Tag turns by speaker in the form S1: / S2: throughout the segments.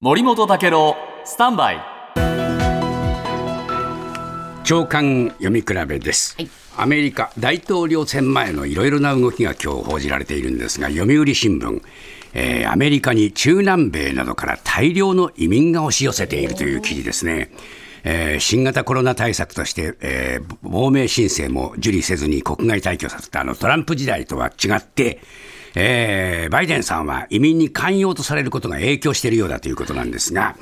S1: 森本武郎スタンバイ。
S2: 長官読み比べです、アメリカ大統領選前のいろいろな動きが今日報じられているんですが読売新聞、えーアメリカに中南米などから大量の移民が押し寄せているという記事ですね。えー新型コロナ対策として、えー亡命申請も受理せずに国外退去させたあのトランプ時代とは違って、えーバイデンさんは移民に寛容とされることが影響しているようだということなんですが、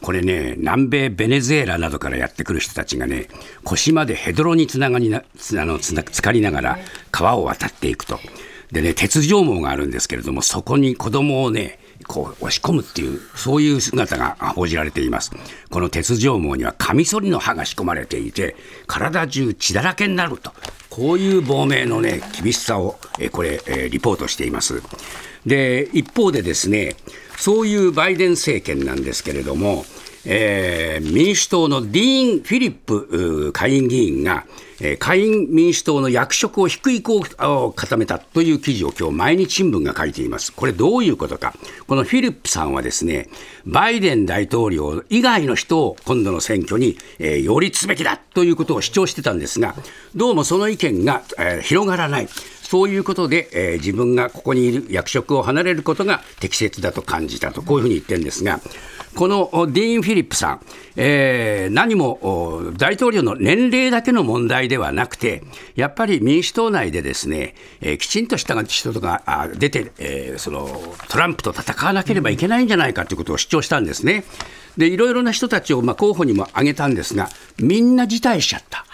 S2: これね、南米ベネズエラなどからやってくる人たちがね、腰までヘドロにつながりなつあのつな浸かりながら川を渡っていくと。でね、鉄条網があるんですけれども、そこに子供をね、こう押し込むっていう、そういう姿が報じられています。この鉄条網にはカミソリの刃が仕込まれていて、体中血だらけになると。こういう亡命のね、厳しさを、えーこれ、えーリポートしています。で、一方でですね、そういうバイデン政権なんですけれども、えー民主党のディーン・フィリップ下院議員が、えー下院民主党の役職を低い意向を固めたという記事を今日毎日新聞が書いています。これどういうことか。このフィリップさんはですね、バイデン大統領以外の人を今度の選挙に、えー擁立すべきだということを主張してたんですが、どうもその意見が、えー広がらない。そういうことで、えー自分がここにいる役職を離れることが適切だと感じたと、こういうふうに言ってるんですが、このおディーン・フィリップさん、えー何もお大統領の年齢だけの問題ではなくて、やっぱり民主党内でですね、えーきちんとした人があ出て、えーそのトランプと戦わなければいけないんじゃないかということを主張したんですね。でいろいろな人たちを、まあ、候補にも挙げたんですが、みんな辞退しちゃった。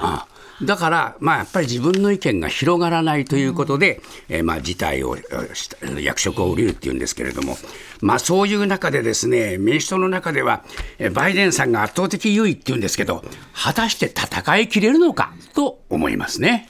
S2: あだから、まあ、やっぱり自分の意見が広がらないということで、えーまあ、事態を役職を降りるっていうんですけれども、まあ、そういう中でですね、民主党の中では、バイデンさんが圧倒的優位っていうんですけど、果たして戦いきれるのかと思いますね。